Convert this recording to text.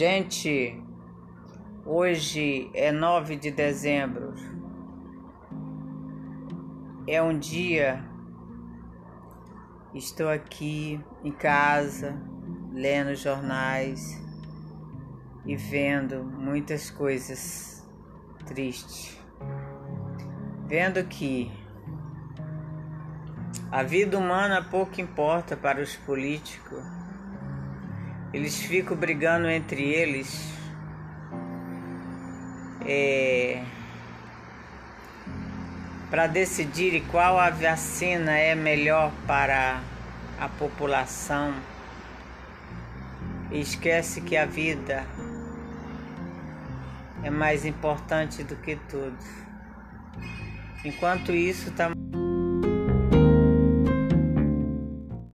Gente, hoje é 9 de dezembro. É um dia. Estou aqui em casa, lendo jornais e vendo muitas coisas tristes. Vendo que a vida humana pouco importa para os políticos eles ficam brigando entre eles. É, para decidir qual a vacina é melhor para a população. Esquece que a vida é mais importante do que tudo. Enquanto isso está